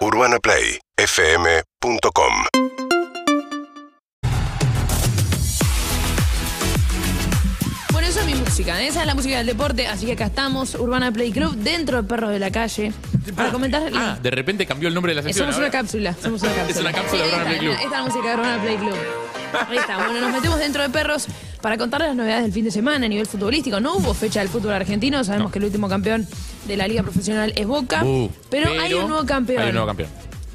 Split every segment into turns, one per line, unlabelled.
UrbanaPlayFM.com
Bueno, eso es mi música. ¿eh? Esa es la música del deporte. Así que acá estamos, Urbana Play Club, dentro de Perros de la Calle. Para comentar.
Ah, de repente cambió el nombre de la
Eh,
sección.
somos una
ahora.
cápsula. Somos una cápsula.
Es una cápsula de Urbana
esta,
Play Club.
Esta es la música de Urbana Play Club. Ahí está. Bueno, nos metemos dentro de perros para contarles las novedades del fin de semana a nivel futbolístico. No hubo fecha del fútbol argentino. Sabemos que el último campeón de la Liga Profesional es Boca.
Uh,
pero, hay un nuevo campeón.
Hay un nuevo campeón.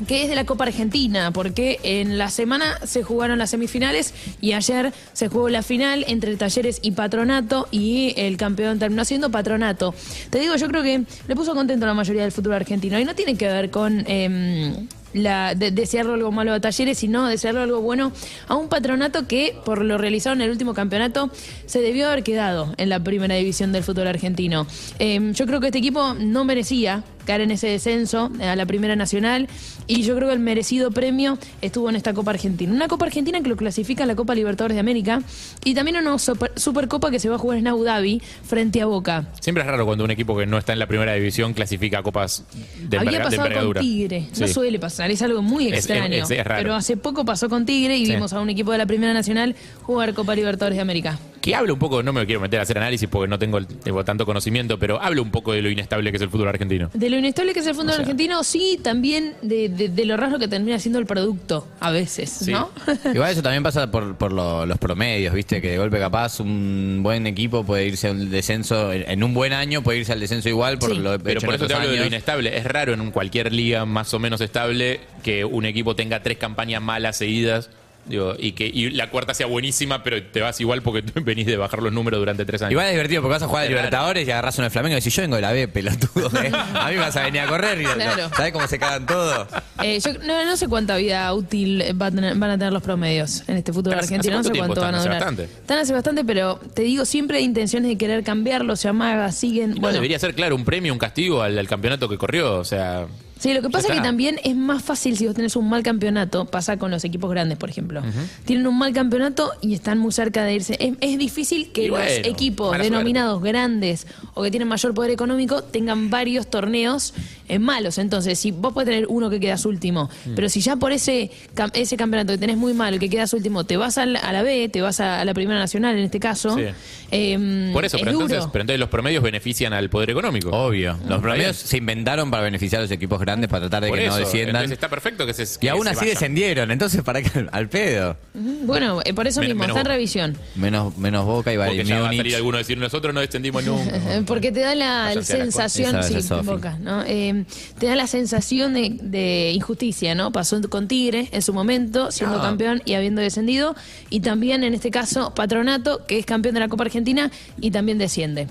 que es de la Copa Argentina, porque en la semana se jugaron las semifinales y ayer se jugó la final entre Talleres y Patronato y el campeón terminó siendo Patronato. Te digo, yo creo que le puso contento a la mayoría del fútbol argentino y no tiene que ver con... em, la, de- desearle algo malo a Talleres, sino desearle algo bueno a un patronato que, por lo realizado en el último campeonato, se debió haber quedado en la primera división del fútbol argentino. Em, yo creo que este equipo no merecía caer en ese descenso eh, a la Primera Nacional y yo creo que el merecido premio estuvo en esta Copa Argentina. Una Copa Argentina que lo clasifica a la Copa Libertadores de América y también una super- Supercopa que se va a jugar en Abu Dhabi frente a Boca.
Siempre es raro cuando un equipo que no está en la primera división clasifica copas de,
Había
enverga- de
pasado con. Tigre, no
Sí.
suele pasar, es algo muy
Es-
extraño.
es- es raro.
Pero hace poco pasó con Tigre y
Sí.
vimos a un equipo de la Primera Nacional jugar Copa Libertadores de América.
Que habla un poco, no me quiero meter a hacer análisis porque no tengo, tanto conocimiento, pero habla un poco de lo inestable que es el fútbol argentino.
De lo inestable que es el fútbol
O sea.
argentino, sí, también de, de- de lo raro que termina siendo el producto a veces,
Sí.
¿no?
Igual eso también pasa por, por lo- los promedios, ¿viste? Que de golpe capaz un buen equipo puede irse al descenso, en un buen año puede irse al descenso igual por
Sí.
lo
Pero por eso te hablo de lo inestable. Es raro en cualquier liga más o menos estable que un equipo tenga tres campañas malas seguidas digo, y que y la cuarta sea buenísima, pero te vas igual porque tú venís de bajar los números durante tres años.
Igual es divertido porque vas a jugar a. Libertadores y agarras uno de Flamengo y decís, yo vengo de la B, pelotudo. ¿eh? A mí me vas a venir a correr y
Claro.
¿sabes cómo se cagan todos?
Eh, yo no, no sé cuánta vida útil va a tener- van a tener los promedios en este fútbol
Pero hace-
argentino. No
¿hace
sé
cuánto
cuánto
tiempo
van a
están?
durar.
Hace bastante.
Están hace bastante, pero te digo, siempre hay intenciones de querer cambiarlo, se amaga, siguen.
Y no
bueno,
debería ser, claro, un premio, un castigo al, al campeonato que corrió. O sea,
Sí, lo que pasa es que también es más fácil si vos tenés un mal campeonato, pasa con los equipos grandes, por ejemplo. Tienen un mal campeonato y están muy cerca de irse. Es, es difícil que los equipos denominados grandes o que tienen mayor poder económico tengan varios torneos eh, malos. Entonces, si vos podés tener uno que quedas último,
Mm.
pero si ya por ese, cam- ese campeonato que tenés muy malo, que quedas último, te vas al- a la B, te vas a, a la Primera Nacional en este caso,
Sí.
eh,
por eso,
es
pero entonces,
duro.
pero entonces los promedios benefician al poder económico.
Obvio. Los promedios se inventaron para beneficiar a los equipos grandes, para tratar de
Por
que
eso,
no desciendan.
entonces está perfecto que se
Y
que
aún
se
así
vayan.
descendieron, entonces para qué al pedo.
Bueno, eh, por eso
Men-
mismo,
menos
está en revisión.
Menos, menos Boca y
Porque
Bayern
ya va a salir alguno a decir nosotros no descendimos nunca.
Porque te da la sensación, sí. Boca, ¿no? Eh, te da la sensación de, de injusticia, ¿no? Pasó con Tigre en su momento, siendo
No.
campeón y habiendo descendido, y también en este caso Patronato, que es campeón de la Copa Argentina y también desciende.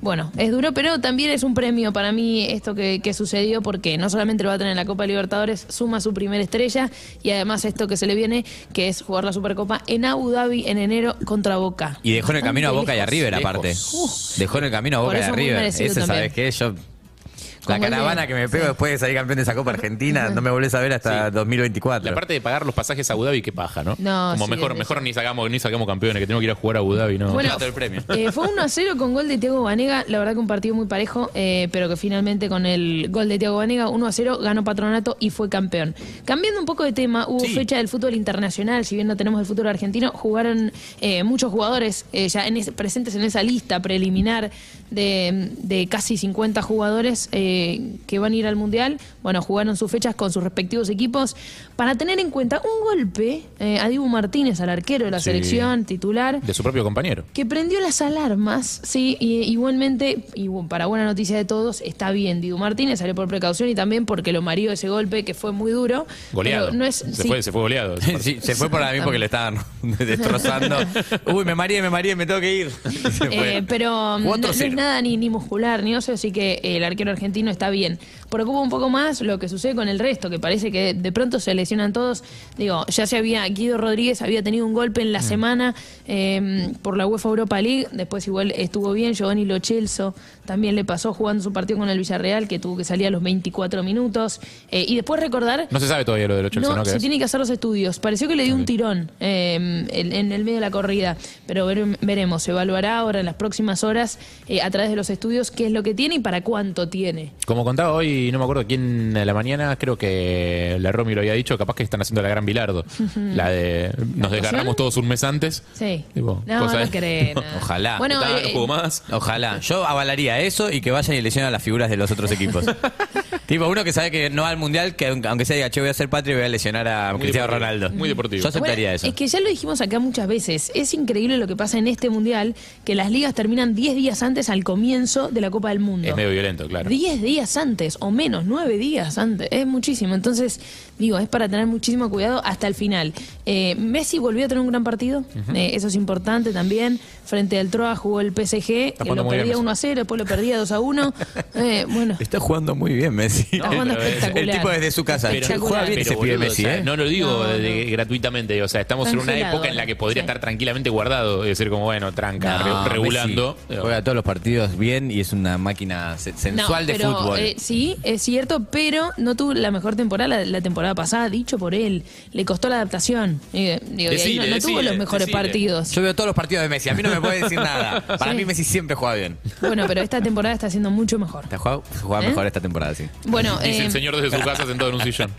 Bueno, es duro, pero también es un premio para mí esto que, que sucedió, porque no solamente lo va a tener en la Copa Libertadores, suma su primera estrella, y además esto que se le viene, que es jugar la Supercopa en Abu Dhabi en enero contra Boca.
Y dejó en el camino a Boca y a. River, aparte. Dejó en el camino a Boca y
eso
a River. Ese. ¿sabes qué? Yo. La
el
caravana que me pego
sí.
después de salir campeón de esa Copa Argentina, no me volvés a ver hasta
Sí.
2024.
La parte de pagar los pasajes a Abu Dhabi, qué paja, ¿no?
No,
Como
sí,
mejor,
es-
mejor ni sacamos, ni sacamos campeones, que tenemos que ir a jugar a Abu Dhabi, ¿no?
Bueno,
del premio.
eh, fue 1 a 0 con gol de Thiago Banega. La verdad que un partido muy parejo, eh, pero que finalmente con el gol de Thiago Banega, 1 a 0, ganó Patronato y fue campeón. Cambiando un poco de tema, hubo
Sí.
fecha del fútbol internacional. Si bien no tenemos el fútbol argentino, jugaron eh, muchos jugadores eh, ya en ese- presentes en esa lista preliminar de, de casi 50 jugadores eh, que van a ir al mundial. Bueno, jugaron sus fechas con sus respectivos equipos. Para tener en cuenta un golpe eh, a Dibu Martínez, al arquero de la
Sí.
selección titular
De su propio compañero.
que prendió las alarmas, sí, y igualmente, y bu- para buena noticia de todos, está bien. Dibu Martínez salió por precaución y también porque lo marió ese golpe que fue muy duro.
Goleado.
Pero no es,
se,
sí.
fue, se fue goleado.
Sí, se fue por la misma porque le estaban destrozando. Uy, me mareé, me mareé, me tengo que ir.
Eh, pero no,
Otro
no es nada ni, ni muscular ni óseo, así que eh, el arquero argentino está bien. Preocupa un poco más lo que sucede con el resto, que parece que de pronto se lesionan todos. Digo, ya se había, Guido Rodríguez había tenido un golpe en la
Mm.
semana eh, por la UEFA Europa League, después igual estuvo bien, Giovanni Lo Celso también le pasó jugando su partido con el Villarreal, que tuvo que salir a los 24 minutos. Eh, y después recordar...
No se sabe todavía lo del 8
No,
¿no? ¿Qué
se
es?
tiene que hacer los estudios. Pareció que le dio un tirón eh, en, en el medio de la corrida, pero vere- veremos. Se evaluará ahora en las próximas horas eh, a través de los estudios qué es lo que tiene y para cuánto tiene.
Como contaba hoy, no me acuerdo quién a la mañana, creo que la Romy lo había dicho, capaz que están haciendo la gran Bilardo. la de nos desgarramos todos un mes antes.
Sí.
Tipo,
no,
cosa
no
de-
cree. no.
Ojalá.
Bueno, eh,
no juego más.
Ojalá. Yo avalaría eso y que vayan y lesionen a las figuras de los otros equipos. Tipo, uno que sabe que no va al mundial, que aunque sea diga, che, voy a ser patria y voy a lesionar a
Muy
Cristiano
deportivo,
Ronaldo.
muy deportivo.
Yo aceptaría
Bueno,
eso.
Es que ya lo dijimos acá muchas veces. Es increíble lo que pasa en este mundial, que las ligas terminan 10 días antes al comienzo de la Copa del Mundo.
Es medio violento, claro.
10 días antes, o menos, 9 días antes. Es muchísimo. Entonces, digo, es para tener muchísimo cuidado hasta el final. Eh, Messi volvió a tener un gran partido. Eh, eso es importante también. Frente al Troa jugó el PSG, que lo perdía
Messi.
1 a 0, después lo perdía 2 a 1. Eh, bueno,
Está jugando muy bien Messi.
está.
El tipo desde su casa.
Pero-
juega bien ese pibe Messi,
o sea,
¿eh?
No lo digo
No,
de- gratuitamente, o sea, estamos en una época en la que podría
sí.
estar tranquilamente guardado, es decir, como bueno, tranca,
No,
re- regulando.
Messi Juega todos los partidos bien y es una máquina se- sensual
No,
de fútbol.
eh, sí, es cierto, pero no tuvo la mejor temporada la, la temporada pasada, dicho por él. Le costó la adaptación. Eh, digo, y ahí
Decile,
no, no tuvo los mejores
decile.
partidos.
Yo veo todos los partidos de Messi. A mí no me puede decir nada. Para
Sí.
mí Messi siempre juega bien.
Bueno, pero esta temporada está siendo mucho mejor.
Te juega, juega
¿Eh?
mejor esta temporada, sí.
Bueno,
Dice
eh,
el señor desde su casa sentado en un sillón.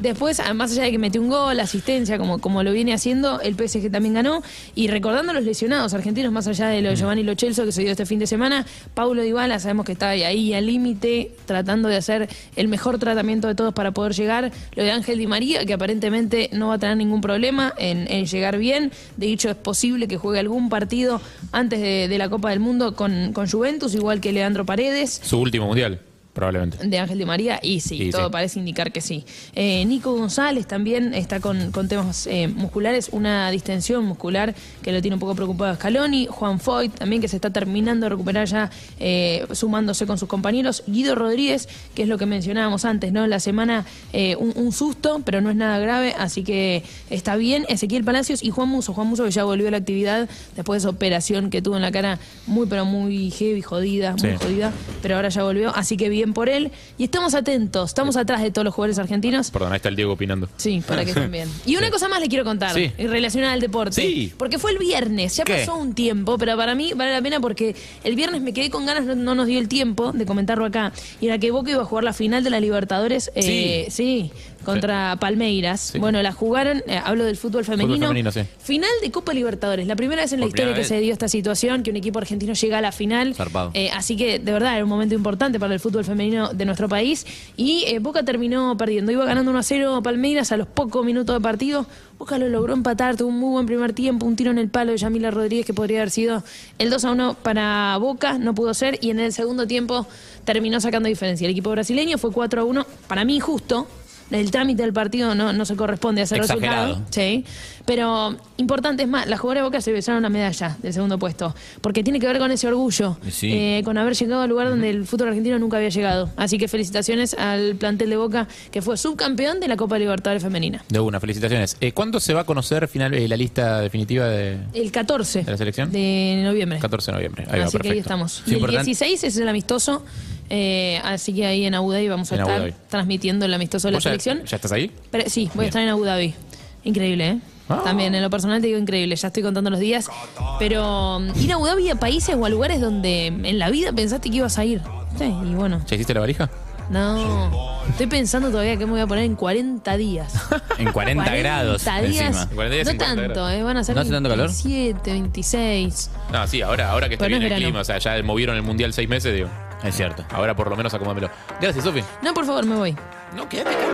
Después, ah, más allá de que metió un gol, asistencia, como, como lo viene haciendo, el PSG también ganó. Y recordando a los lesionados argentinos, más allá de lo de Giovanni Lo Celso que se dio este fin de semana, Paulo Dybala sabemos que está ahí, ahí al límite, tratando de hacer el mejor tratamiento de todos para poder llegar. Lo de Ángel Di María, que aparentemente no va a tener ningún problema en, en llegar bien. De hecho, es posible que juegue algún partido antes de, de la Copa del Mundo con, con Juventus, igual que Leandro Paredes
Su último mundial, probablemente.
de Ángel Di María y sí,
Y
todo
sí.
parece indicar que sí. Eh, Nico González también está con, con temas eh, musculares, una distensión muscular que lo tiene un poco preocupado a Scaloni. Juan Foyt también que se está terminando de recuperar ya eh, sumándose con sus compañeros. Guido Rodríguez, que es lo que mencionábamos antes, ¿no? La semana un, un susto, pero no es nada grave, así que está bien. Ezequiel Palacios y Juan Muso. Juan Muso que ya volvió a la actividad después de esa operación que tuvo en la cara muy, pero muy heavy, jodida, muy
Sí.
jodida, pero ahora ya volvió, así que bien por él. Y estamos atentos, estamos atrás de todos los jugadores argentinos.
Perdón, ahí está el Diego opinando.
Sí, para que estén bien. Y una cosa más le quiero contar,
Sí.
relación al deporte.
Sí.
Porque fue el viernes, ya
¿Qué?
pasó un tiempo, pero para mí vale la pena porque el viernes me quedé con ganas, no, no nos dio el tiempo de comentarlo acá. Y era que Boca iba a jugar la final de la Libertadores, eh, sí, contra Palmeiras.
Sí.
Bueno, la jugaron, eh, hablo del fútbol femenino.
femenino, sí.
Final de Copa Libertadores, la primera vez en la
Por
historia que se dio esta situación, que un equipo argentino llega a la final. Eh, así que de verdad era un momento importante para el fútbol femenino de nuestro país. Y eh, Boca terminó perdiendo. Iba ganando 1 a 0 Palmeiras a los pocos minutos de partido. Boca lo logró empatar, tuvo un muy buen primer tiempo, un tiro en el palo de Yamila Rodríguez que podría haber sido el 2 a 1 para Boca, no pudo ser. Y en el segundo tiempo terminó sacando diferencia. El equipo brasileño fue 4 a 1, para mí justo. El trámite del partido no, no se corresponde a ese
Exagerado.
resultado. Sí, pero importante es más, las jugadoras de Boca se besaron la medalla del segundo puesto, porque tiene que ver con ese orgullo,
Sí.
eh, con haber llegado al lugar donde el fútbol argentino nunca había llegado. Así que felicitaciones al plantel de Boca, que fue subcampeón de la Copa Libertadores Femenina.
De una, felicitaciones. Eh, ¿Cuándo se va a conocer final, eh, la lista definitiva de
El 14
¿De la selección?
de noviembre.
14 de noviembre? Ahí va,
así que ahí estamos.
Sí,
y el
importante.
16 es el amistoso, eh, así que ahí en Abu Dhabi vamos a
En
estar transmitiendo el amistoso de la
¿Vos ya-
selección.
¿Ya estás ahí?
Pero, sí, voy a estar en Abu Dhabi. Increíble, ¿eh?
Ah.
También en lo personal te digo increíble, ya estoy contando los días. Pero um, ir a Abu Dhabi a países o a lugares donde en la vida pensaste que ibas a ir. Sí, y bueno,
¿Ya hiciste la valija?
no. Estoy pensando todavía que me voy a poner en 40 días.
En 40, grados
40 días.
encima.
40 días
no
en 40
tanto,
grados.
eh, van a ser
¿No hace tanto calor?
27, 26.
No, sí, ahora, ahora que está
Pero no
bien
es
el
verano.
clima, o sea, ya movieron el mundial seis meses, digo.
Es cierto.
Ahora por lo menos acomódamelo. Gracias, Sofi.
No, por favor, me voy.
No, quédate acá.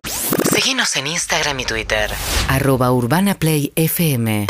Seguinos en Instagram y Twitter. Arroba Urbana Play FM.